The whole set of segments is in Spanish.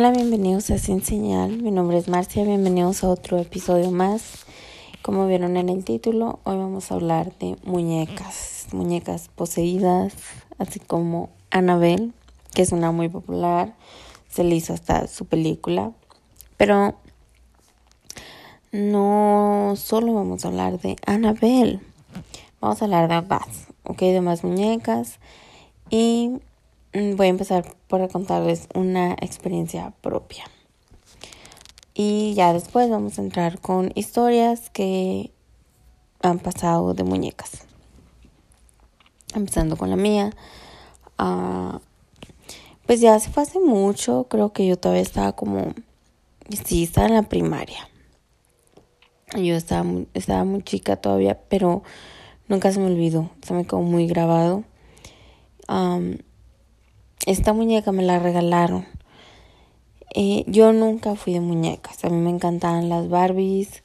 Hola, bienvenidos a Sin Señal. Mi nombre es Marcia, bienvenidos a otro episodio más. Como vieron en el título, hoy vamos a hablar de muñecas, muñecas poseídas, así como Annabelle, que es una muy popular, se le hizo hasta su película, pero no solo vamos a hablar de Annabelle, vamos a hablar de más, ok, de más muñecas. Y voy a empezar por contarles una experiencia propia. Y ya después vamos a entrar con historias que han pasado de muñecas. Empezando con la mía. Uh, pues ya se fue hace mucho. Creo que yo todavía estaba como. Sí, estaba en la primaria. Yo estaba, estaba muy chica todavía, pero nunca se me olvidó. Se me quedó muy grabado. Um, esta muñeca me la regalaron. Eh, yo nunca fui de muñecas. A mí me encantaban las Barbies,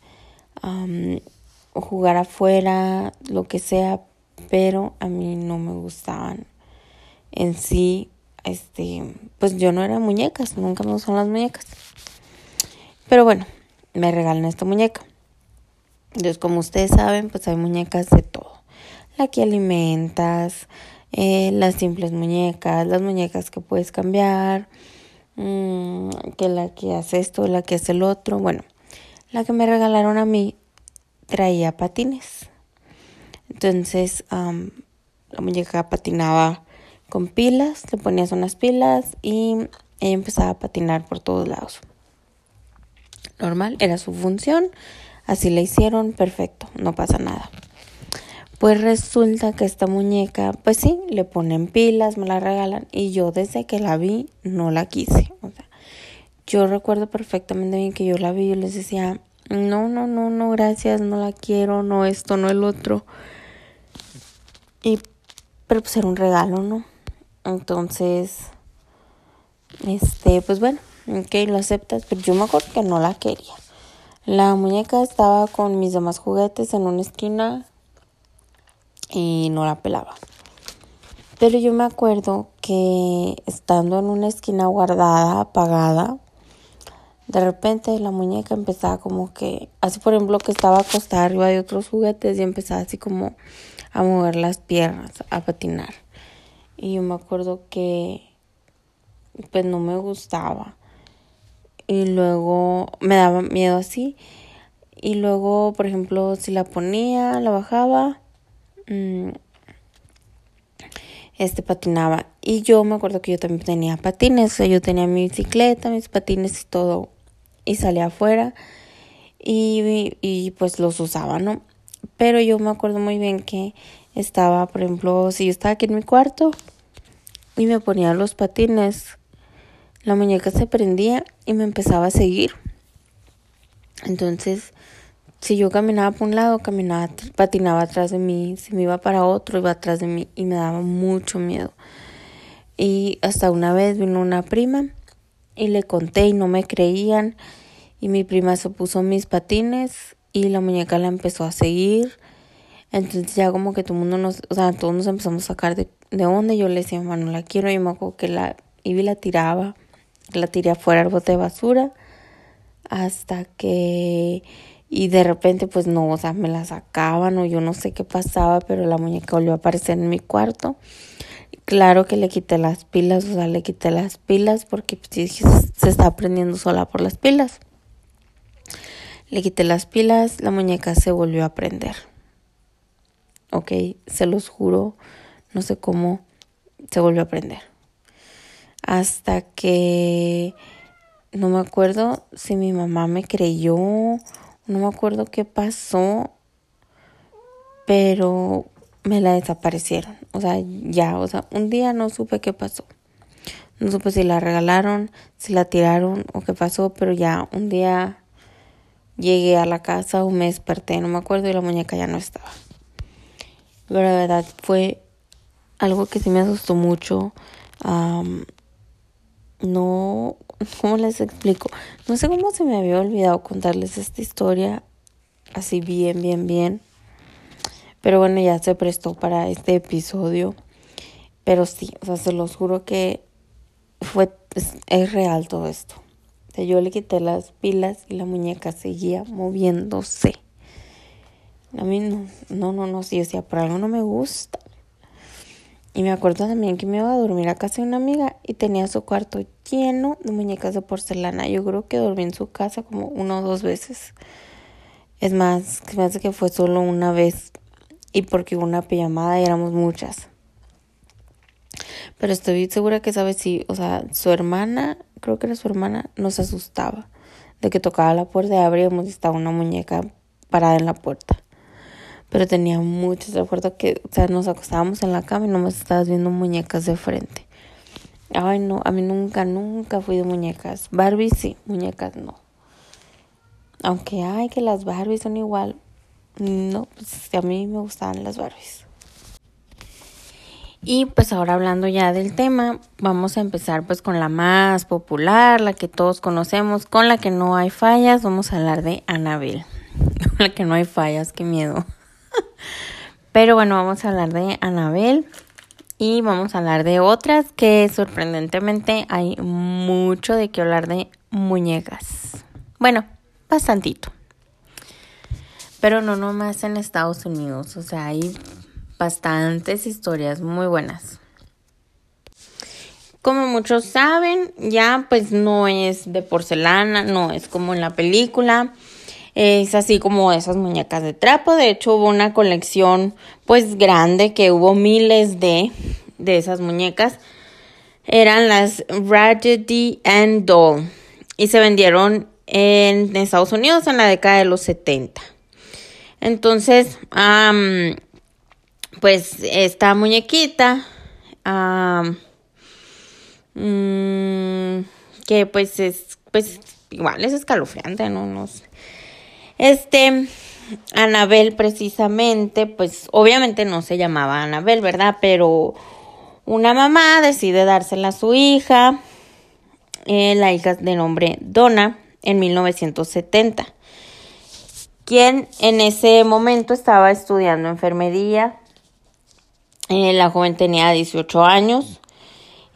jugar afuera, lo que sea, pero a mí no me gustaban. En sí, este, pues yo no era muñecas, nunca me gustaban las muñecas. Pero bueno, me regalan esta muñeca. Entonces, como ustedes saben, pues hay muñecas de todo. La que alimentas, eh, las simples muñecas, las muñecas que puedes cambiar, mm, que la que hace esto, la que hace el otro. Bueno, la que me regalaron a mí traía patines. Entonces, la muñeca patinaba con pilas, le ponías unas pilas y ella empezaba a patinar por todos lados. Normal, era su función, así la hicieron, perfecto, no pasa nada. Pues resulta que esta muñeca, pues sí, le ponen pilas, me la regalan y yo desde que la vi no la quise. O sea, yo recuerdo perfectamente bien que yo la vi y les decía, no, no, no, no, gracias, no la quiero, no esto, no el otro. Y, pero pues era un regalo, ¿no? Entonces, este, pues bueno, ok, lo aceptas, pero yo me acuerdo que no la quería. La muñeca estaba con mis demás juguetes en una esquina y no la pelaba. Pero yo me acuerdo que estando en una esquina guardada, apagada, de repente la muñeca empezaba como que, así por ejemplo que estaba acostada arriba de otros juguetes y empezaba así como a mover las piernas, a patinar. Y yo me acuerdo que pues no me gustaba. Y luego me daba miedo así. Y luego, por ejemplo, si la ponía, la bajaba este patinaba. Y yo me acuerdo que yo también tenía patines, yo tenía mi bicicleta, mis patines y todo, y salía afuera y, y pues los usaba, ¿no? Pero yo me acuerdo muy bien que estaba, por ejemplo, si yo estaba aquí en mi cuarto y me ponía los patines, la muñeca se prendía y me empezaba a seguir. Entonces, si yo caminaba por un lado, caminaba, patinaba atrás de mí, si me iba para otro, iba atrás de mí y me daba mucho miedo. Y hasta una vez vino una prima y le conté y no me creían y mi prima se puso mis patines y la muñeca la empezó a seguir. Entonces ya como que todo mundo nos, o sea, todos nos empezamos a sacar de, de onda. Yo le decía, mamá, no la quiero. Y me acuerdo que la iba y la tiraba, la tiré afuera al bote de basura hasta que y de repente pues no, o sea, me la sacaban o yo no sé qué pasaba, pero la muñeca volvió a aparecer en mi cuarto. Claro que le quité las pilas, o sea, le quité las pilas porque pues, se está prendiendo sola por las pilas. Le quité las pilas, la muñeca se volvió a prender. Ok, se los juro, no sé cómo se volvió a prender. Hasta que no me acuerdo si mi mamá me creyó no me acuerdo qué pasó, pero me la desaparecieron. O sea, ya, o sea, un día no supe qué pasó. No supe si la regalaron, si la tiraron o qué pasó, pero ya un día llegué a la casa o me desperté, no me acuerdo, y la muñeca ya no estaba. Pero la verdad fue algo que sí me asustó mucho. no, ¿Cómo les explico? No sé cómo se me había olvidado contarles esta historia así bien, bien, bien. Pero bueno, ya se prestó para este episodio. Pero sí, o sea, se los juro que fue es, real todo esto. yo le quité las pilas y la muñeca seguía moviéndose. A mí no, no, no, no, sí, o sea, por algo no me gusta. Y me acuerdo también que me iba a dormir a casa de una amiga y tenía su cuarto lleno de muñecas de porcelana. Yo creo que dormí en su casa como una o dos veces. Es más, me hace que fue solo una vez y porque hubo una pijamada y éramos muchas. Pero estoy segura que sabe si, o sea, su hermana, creo que era su hermana, nos asustaba de que tocaba la puerta y abríamos y estaba una muñeca parada en la puerta pero tenía muchos. Recuerdo que, o sea, nos acostábamos en la cama y nomás estabas viendo muñecas de frente. Ay, no, a mí nunca, nunca fui de muñecas. Barbie sí, muñecas no. Aunque, ay, que las Barbies son igual. No, pues a mí me gustaban las Barbies. Y pues ahora hablando ya del tema, vamos a empezar pues con la más popular, la que todos conocemos, con la que no hay fallas, vamos a hablar de Annabelle. Con la que no hay fallas, qué miedo. Pero bueno, vamos a hablar de Anabel y vamos a hablar de otras que sorprendentemente hay mucho de qué hablar de muñecas. Bueno, bastantito. Pero no nomás en Estados Unidos, o sea, hay bastantes historias muy buenas. Como muchos saben, ya pues no es de porcelana, no es como en la película. Es así como esas muñecas de trapo. De hecho, hubo una colección pues grande que hubo miles de, de esas muñecas. Eran las Raggedy and Doll. Y se vendieron en Estados Unidos en la década de los 70. Entonces, pues esta muñequita, mm, que pues es, pues igual es escalofriante, no sé. Este, Anabel precisamente, pues obviamente no se llamaba Anabel, ¿verdad? Pero una mamá decide dársela a su hija, eh, la hija de nombre Donna, en 1970, quien en ese momento estaba estudiando enfermería. Eh, la joven tenía 18 años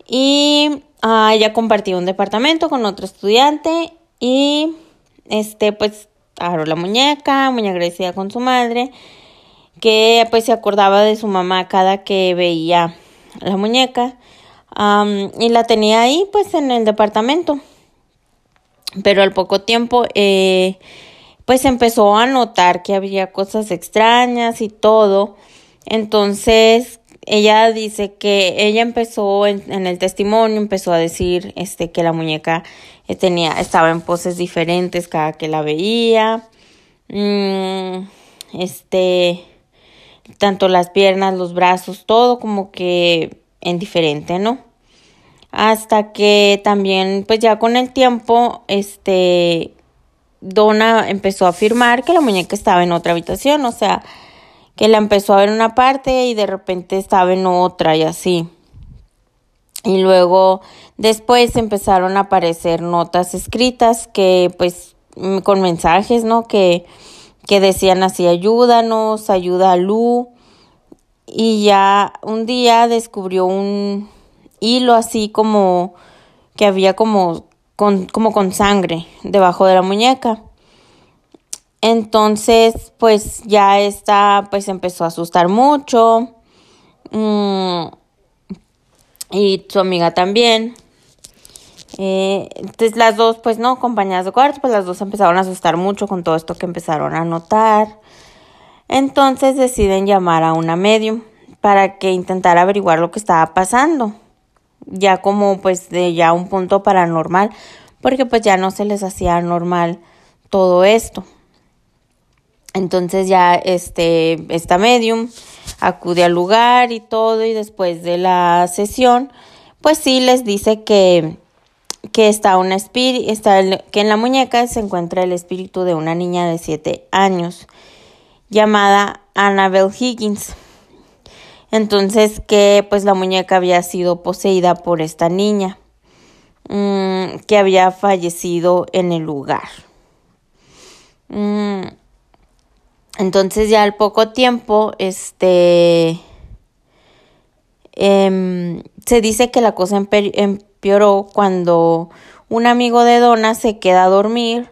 y ah, ella compartía un departamento con otro estudiante y este pues agarró la muñeca, muy agradecida con su madre, que pues se acordaba de su mamá cada que veía la muñeca y la tenía ahí pues en el departamento. Pero al poco tiempo eh, pues empezó a notar que había cosas extrañas y todo. Entonces ella dice que ella empezó en, el testimonio, empezó a decir este, que la muñeca eh, tenía, estaba en poses diferentes cada que la veía. Mm, este, tanto las piernas, los brazos, todo como que en diferente, ¿no? Hasta que también, pues ya con el tiempo, este, Donna empezó a afirmar que la muñeca estaba en otra habitación, o sea, que la empezó a ver una parte y de repente estaba en otra y así. Y luego después empezaron a aparecer notas escritas que pues mm, con mensajes, ¿no? Que, que decían así, ayúdanos, ayuda a Lu. Y ya un día descubrió un hilo así como que había como con, como con sangre debajo de la muñeca. Entonces, pues ya esta, pues empezó a asustar mucho. Mm, y su amiga también. Eh, entonces las dos, pues no, compañeras de cuarto, pues las dos empezaron a asustar mucho con todo esto que empezaron a notar. Entonces deciden llamar a una medium para que intentara averiguar lo que estaba pasando. Ya como pues de ya un punto paranormal, porque pues ya no se les hacía normal todo esto. Entonces ya este, esta medium acude al lugar y todo y después de la sesión, pues sí les dice que, que está una está que en la muñeca se encuentra el espíritu de una niña de 7 años llamada Annabelle Higgins. Entonces que pues la muñeca había sido poseída por esta niña mm, que había fallecido en el lugar. Mm, entonces ya al poco tiempo, este, em, se dice que la cosa empeoró cuando un amigo de Donna se queda a dormir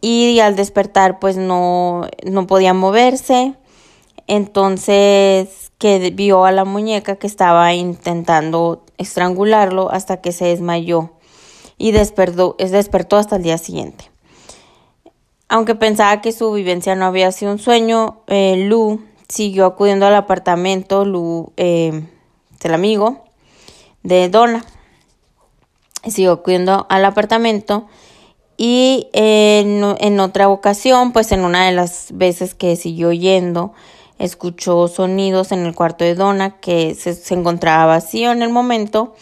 y al despertar pues no, no podía moverse. Entonces que vio a la muñeca que estaba intentando estrangularlo hasta que se desmayó y despertó, despertó hasta el día siguiente. Aunque pensaba que su vivencia no había sido un sueño, eh, Lu siguió acudiendo al apartamento Lu, eh, del amigo de Donna. Siguió acudiendo al apartamento y en, en, otra ocasión, pues en una de las veces que siguió yendo, escuchó sonidos en el cuarto de Donna que se, se encontraba vacío en el momento.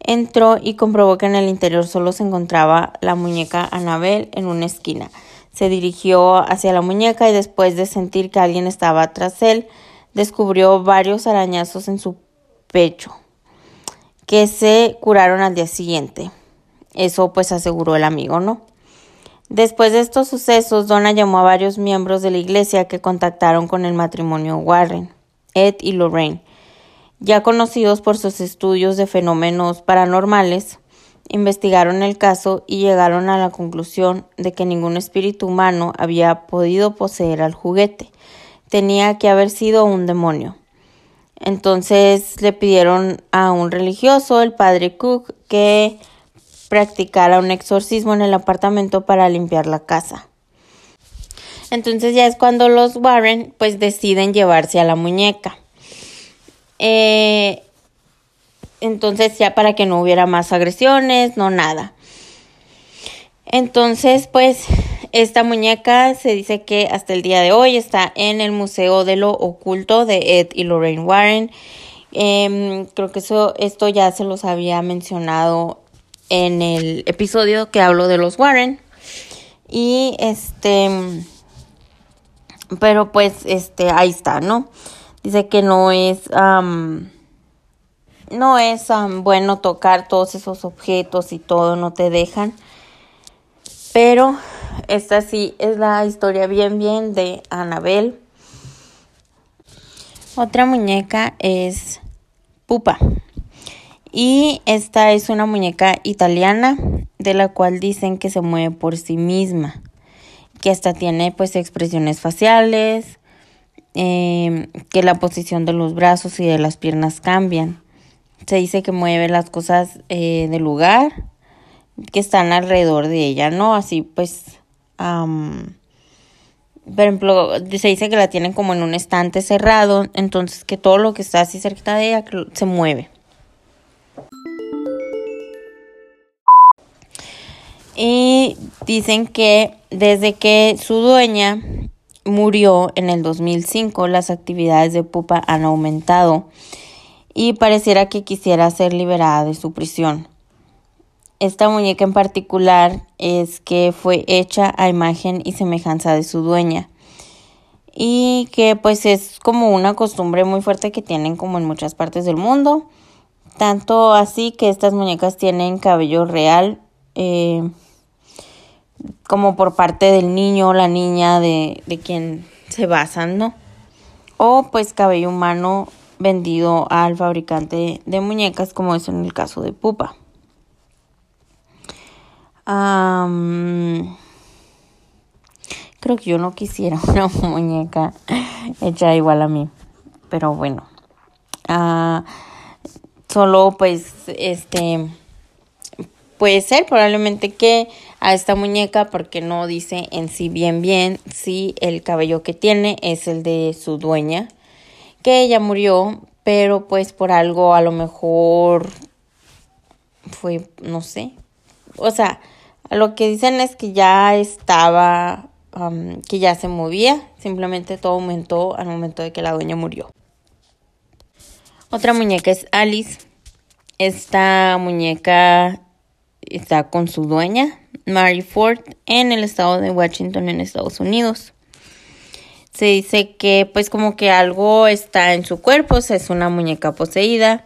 Entró y comprobó que en el interior solo se encontraba la muñeca Anabel en una esquina. Se dirigió hacia la muñeca y después de sentir que alguien estaba tras él, descubrió varios arañazos en su pecho que se curaron al día siguiente. Eso pues aseguró el amigo, ¿no? Después de estos sucesos, Donna llamó a varios miembros de la iglesia que contactaron con el matrimonio Warren, Ed y Lorraine. Ya conocidos por sus estudios de fenómenos paranormales, investigaron el caso y llegaron a la conclusión de que ningún espíritu humano había podido poseer al juguete. Tenía que haber sido un demonio. Entonces le pidieron a un religioso, el padre Cook, que practicara un exorcismo en el apartamento para limpiar la casa. Entonces ya es cuando los Warren pues deciden llevarse a la muñeca. Eh, entonces ya para que no hubiera más agresiones, no nada. Entonces pues esta muñeca se dice que hasta el día de hoy está en el Museo de lo Oculto de Ed y Lorraine Warren. Em, creo que eso, esto ya se los había mencionado en el episodio que hablo de los Warren. Y este, pero pues este, ahí está, ¿no? Dice que no es, no es bueno tocar todos esos objetos y todo, no te dejan. Pero esta sí es la historia bien, bien de Anabel. Otra muñeca es Pupa. Y esta es una muñeca italiana de la cual dicen que se mueve por sí misma, que hasta tiene pues expresiones faciales, em, que la posición de los brazos y de las piernas cambian. Se dice que mueve las cosas eh, del lugar que están alrededor de ella, ¿no? Así pues, por ejemplo, se dice que la tienen como en un estante cerrado, entonces que todo lo que está así cerca de ella se mueve. Y dicen que desde que su dueña murió en el 2005, las actividades de Pupa han aumentado y pareciera que quisiera ser liberada de su prisión. Esta muñeca en particular es que fue hecha a imagen y semejanza de su dueña y que pues es como una costumbre muy fuerte que tienen como en muchas partes del mundo. Tanto así que estas muñecas tienen cabello real eh, como por parte del niño o la niña de, de quien se basan, ¿no? O pues cabello humano vendido al fabricante de muñecas como es en el caso de Pupa. creo que yo no quisiera una muñeca hecha igual a mí, pero bueno. Ah, solo pues este puede ser probablemente que a esta muñeca porque no dice en sí bien bien si el cabello que tiene es el de su dueña, que ella murió, pero pues por algo a lo mejor fue, no sé, o sea, lo que dicen es que ya estaba, que ya se movía, simplemente todo aumentó al momento de que la dueña murió. Otra muñeca es Alice. Esta muñeca está con su dueña, Mary Ford en el estado de Washington en Estados Unidos. Se dice que pues como que algo está en su cuerpo, es una muñeca poseída.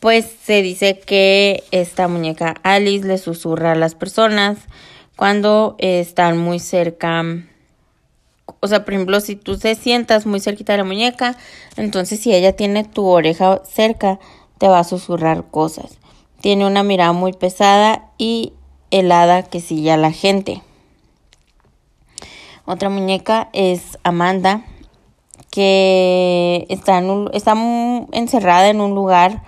Pues se dice que esta muñeca Alice le susurra a las personas cuando están muy cerca. O sea, por ejemplo, si tú te sientas muy cerquita de la muñeca, entonces si ella tiene tu oreja cerca, te va a susurrar cosas. Tiene una mirada muy pesada y helada que sigue a la gente. Otra muñeca es Amanda, que está, en está encerrada en un lugar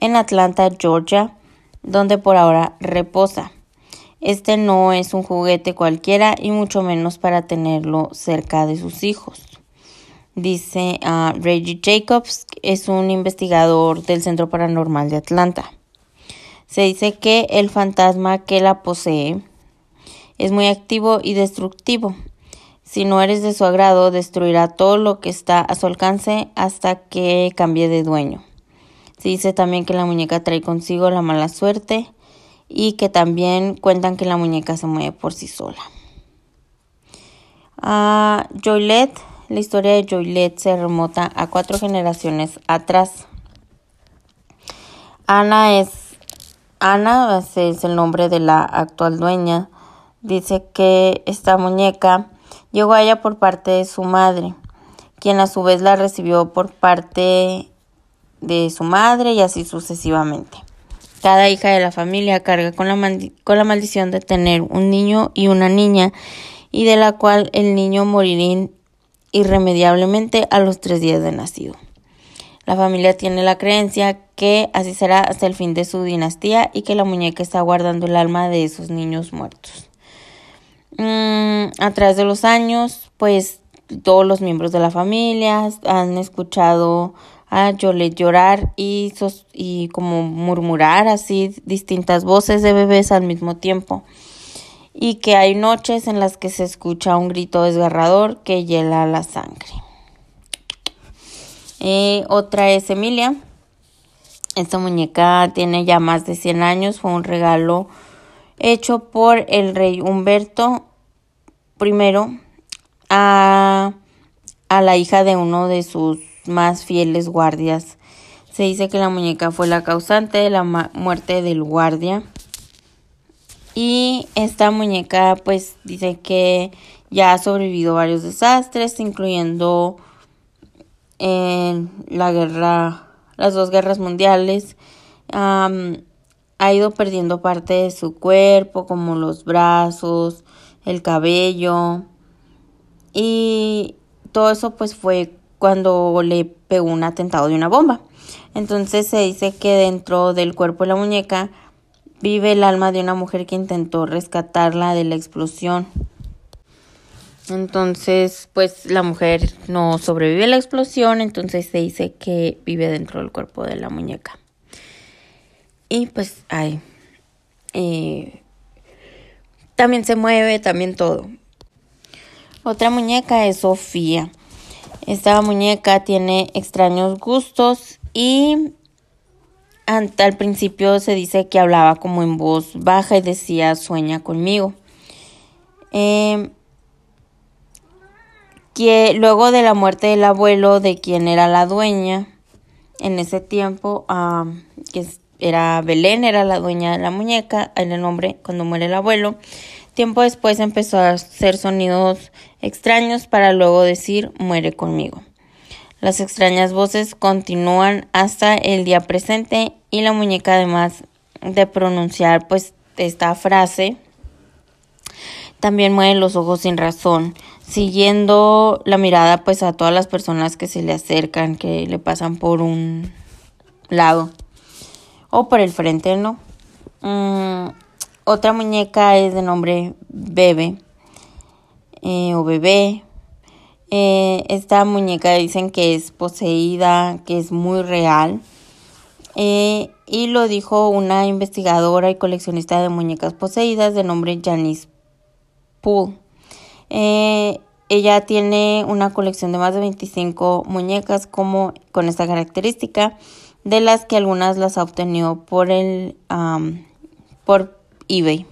en Atlanta, Georgia, donde por ahora reposa. Este no es un juguete cualquiera y mucho menos para tenerlo cerca de sus hijos. Dice uh, Reggie Jacobs, es un investigador del Centro Paranormal de Atlanta. Se dice que el fantasma que la posee es muy activo y destructivo. Si no eres de su agrado, destruirá todo lo que está a su alcance hasta que cambie de dueño. Se dice también que la muñeca trae consigo la mala suerte y que también cuentan que la muñeca se mueve por sí sola. Uh, Joylette, la historia de Joylette se remota a cuatro generaciones atrás. Ana es Ana, es el nombre de la actual dueña. Dice que esta muñeca llegó a ella por parte de su madre, quien a su vez la recibió por parte de su madre y así sucesivamente. Cada hija de la familia carga con la, con la maldición de tener un niño y una niña y de la cual el niño morirá irremediablemente a los tres días de nacido. La familia tiene la creencia que así será hasta el fin de su dinastía y que la muñeca está guardando el alma de esos niños muertos. Mm, a través de los años, pues todos los miembros de la familia han escuchado a Yolette llorar y, y como murmurar así distintas voces de bebés al mismo tiempo. Y que hay noches en las que se escucha un grito desgarrador que hiela la sangre. Otra es Emilia. Esta muñeca tiene ya más de 100 años. Fue un regalo hecho por el rey Humberto primero a, a la hija de uno de sus más fieles guardias. Se dice que la muñeca fue la causante de la muerte del guardia. Y esta muñeca pues dice que ya ha sobrevivido varios desastres, incluyendo en la guerra, las dos guerras mundiales. Ha ido perdiendo parte de su cuerpo, como los brazos, el cabello. Y todo eso pues fue cuando le pegó un atentado de una bomba. Entonces se dice que dentro del cuerpo de la muñeca vive el alma de una mujer que intentó rescatarla de la explosión. Entonces, pues la mujer no sobrevive a la explosión, entonces se dice que vive dentro del cuerpo de la muñeca. Y pues, eh, también se mueve, también todo. Otra muñeca es Sofía. Esta muñeca tiene extraños gustos y al principio se dice que hablaba como en voz baja y decía sueña conmigo. Eh, que luego de la muerte del abuelo de quien era la dueña, en ese tiempo, que era Belén, era la dueña de la muñeca, en el nombre cuando muere el abuelo, tiempo después empezó a hacer sonidos extraños para luego decir muere conmigo. Las extrañas voces continúan hasta el día presente y la muñeca además de pronunciar pues esta frase también mueve los ojos sin razón siguiendo la mirada pues a todas las personas que se le acercan, que le pasan por un lado o por el frente, ¿no? Mm, otra muñeca es de nombre Bebe eh, o Bebé. Eh, esta muñeca dicen que es poseída, que es muy real. Eh, y lo dijo una investigadora y coleccionista de muñecas poseídas de nombre Janice Poole. Ella tiene una colección de más de 25 muñecas como con esta característica, de las que algunas las ha obtenido por el por eBay.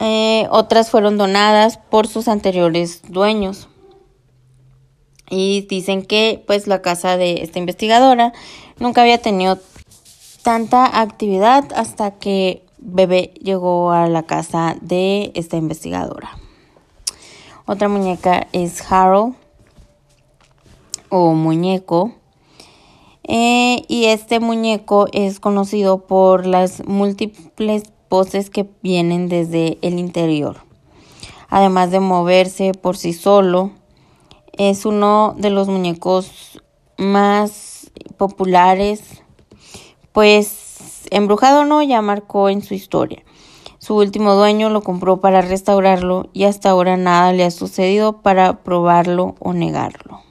Eh, otras fueron donadas por sus anteriores dueños. Y dicen que pues la casa de esta investigadora nunca había tenido tanta actividad hasta que Bebé llegó a la casa de esta investigadora. Otra muñeca es Harold o muñeco. Eh, y este muñeco es conocido por las múltiples poses que vienen desde el interior. Además de moverse por sí solo, es uno de los muñecos más populares, pues embrujado no ya marcó en su historia. Su último dueño lo compró para restaurarlo y hasta ahora nada le ha sucedido para probarlo o negarlo.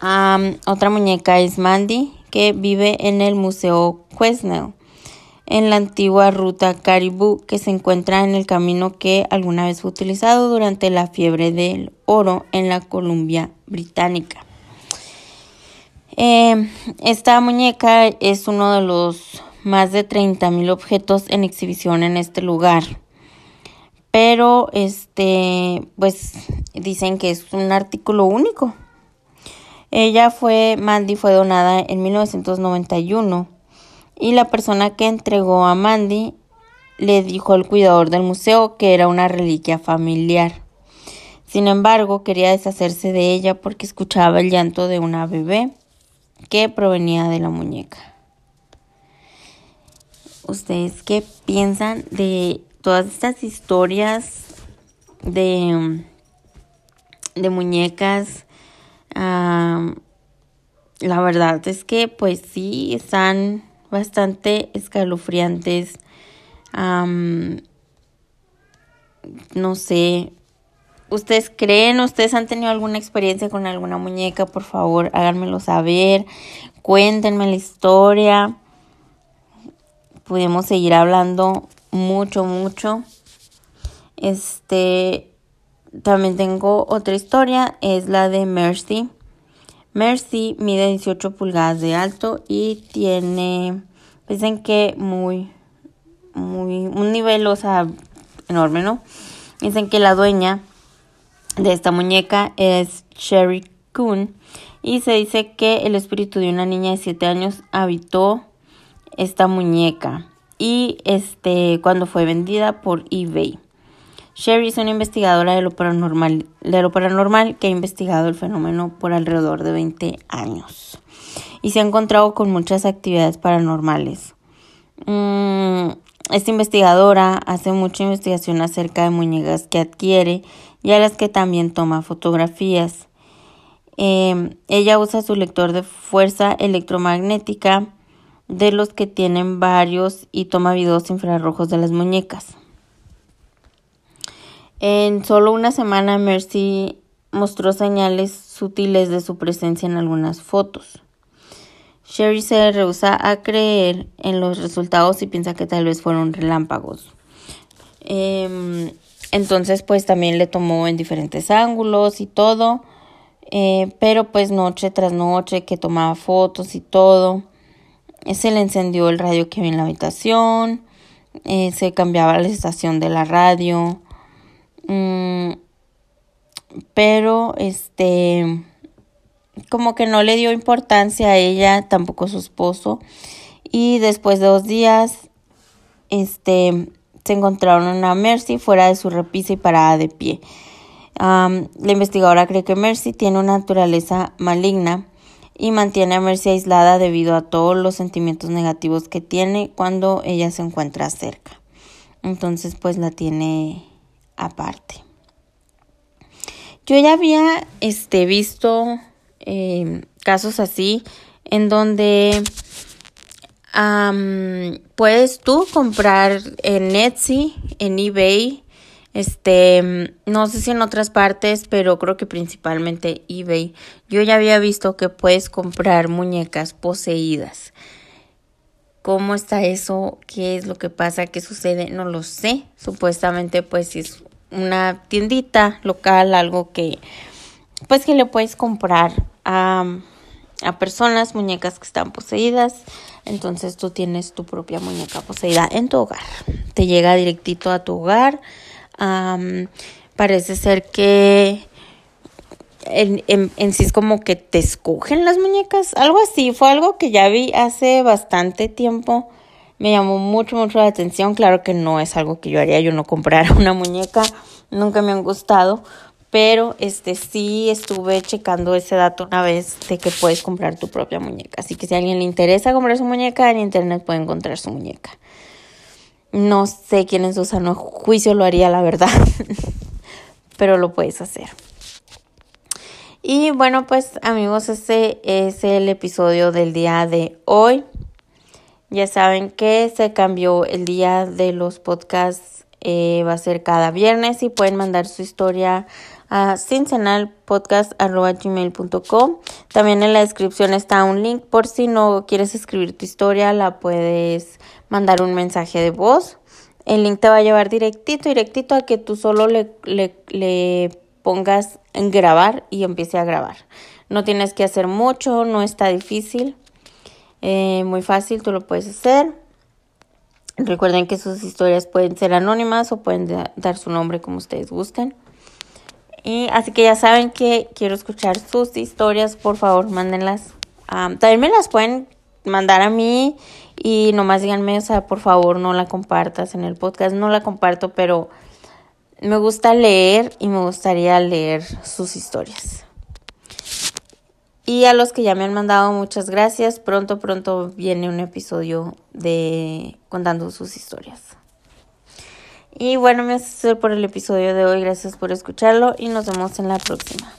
Otra muñeca es Mandy, que vive en el Museo Quesnel, en la antigua ruta Caribou, que se encuentra en el camino que alguna vez fue utilizado durante la fiebre del oro en la Columbia Británica. Eh, esta muñeca es uno de los más de 30 mil objetos en exhibición en este lugar. Pero este, pues dicen que es un artículo único. Ella fue, Mandy fue donada en 1991 y la persona que entregó a Mandy le dijo al cuidador del museo que era una reliquia familiar. Sin embargo, quería deshacerse de ella porque escuchaba el llanto de una bebé que provenía de la muñeca. ¿Ustedes qué piensan de todas estas historias de, de muñecas? La verdad es que pues sí, están bastante escalofriantes. no sé, ¿Ustedes creen? ¿Ustedes han tenido alguna experiencia con alguna muñeca? Por favor, háganmelo saber. Cuéntenme la historia podemos seguir hablando mucho, mucho. Este, también tengo otra historia, es la de Mercy. Mercy mide 18 pulgadas de alto y tiene, dicen que muy, muy, un nivel, o sea, enorme, ¿no? Dicen que la dueña de esta muñeca es Sherry Coon y se dice que el espíritu de una niña de 7 años habitó esta muñeca y este cuando fue vendida por eBay. Sherry es una investigadora de lo paranormal, que ha investigado el fenómeno por alrededor de 20 años y se ha encontrado con muchas actividades paranormales. Mm, esta investigadora hace mucha investigación acerca de muñecas que adquiere y a las que también toma fotografías. Em, ella usa su lector de fuerza electromagnética de los que tienen varios y toma videos infrarrojos de las muñecas. En solo una semana Mercy mostró señales sutiles de su presencia en algunas fotos. Sherry se rehúsa a creer en los resultados y piensa que tal vez fueron relámpagos. Em, entonces pues también le tomó en diferentes ángulos y todo. Eh, pero pues noche tras noche que tomaba fotos y todo. Se le encendió el radio que había en la habitación. Eh, se cambiaba la estación de la radio. Mm, pero este como que no le dio importancia a ella, tampoco su esposo. Y después de dos días, este, se encontraron una Mercy fuera de su repisa y parada de pie. la investigadora cree que Mercy tiene una naturaleza maligna y mantiene a Mercy aislada debido a todos los sentimientos negativos que tiene cuando ella se encuentra cerca. Entonces pues la tiene aparte. Yo ya había este, visto eh, casos así en donde puedes tú comprar en Etsy, en eBay, este, no sé si en otras partes, pero creo que principalmente eBay. Yo ya había visto que puedes comprar muñecas poseídas. ¿Cómo está eso? ¿Qué es lo que pasa? ¿Qué sucede? No lo sé. Supuestamente pues es una tiendita local, algo que pues que le puedes comprar a, a personas, muñecas que están poseídas. Entonces tú tienes tu propia muñeca poseída en tu hogar. Te llega directito a tu hogar parece ser que en, en, sí es como que te escogen las muñecas, algo así, fue algo que ya vi hace bastante tiempo, me llamó mucho, mucho la atención, claro que no es algo que yo haría, yo no comprar una muñeca, nunca me han gustado, pero este sí estuve checando ese dato una vez de que puedes comprar tu propia muñeca. Así que si a alguien le interesa comprar su muñeca, en internet puede encontrar su muñeca. No sé quién en su sano juicio lo haría, la verdad, pero lo puedes hacer. Y bueno, pues amigos, este es el episodio del día de hoy. Ya saben que se cambió el día de los podcasts, eh, va a ser cada viernes y pueden mandar su historia a cincenalpodcast.gmail.com. También en la descripción está un link por si no quieres escribir tu historia, la puedes mandar un mensaje de voz. El link te va a llevar directito, directito a que tú solo le, le, le pongas en grabar y empiece a grabar. No tienes que hacer mucho, no está difícil. Eh, muy fácil, tú lo puedes hacer. Recuerden que sus historias pueden ser anónimas o pueden dar su nombre como ustedes gusten. Y así que ya saben que quiero escuchar sus historias, por favor, mándenlas. también me las pueden mandar a mí y nomás díganme, o sea, por favor, no la compartas en el podcast. No la comparto, pero me gusta leer y me gustaría leer sus historias. Y a los que ya me han mandado muchas gracias. Pronto, pronto viene un episodio de contando sus historias. Y bueno, me hace por el episodio de hoy. Gracias por escucharlo y nos vemos en la próxima.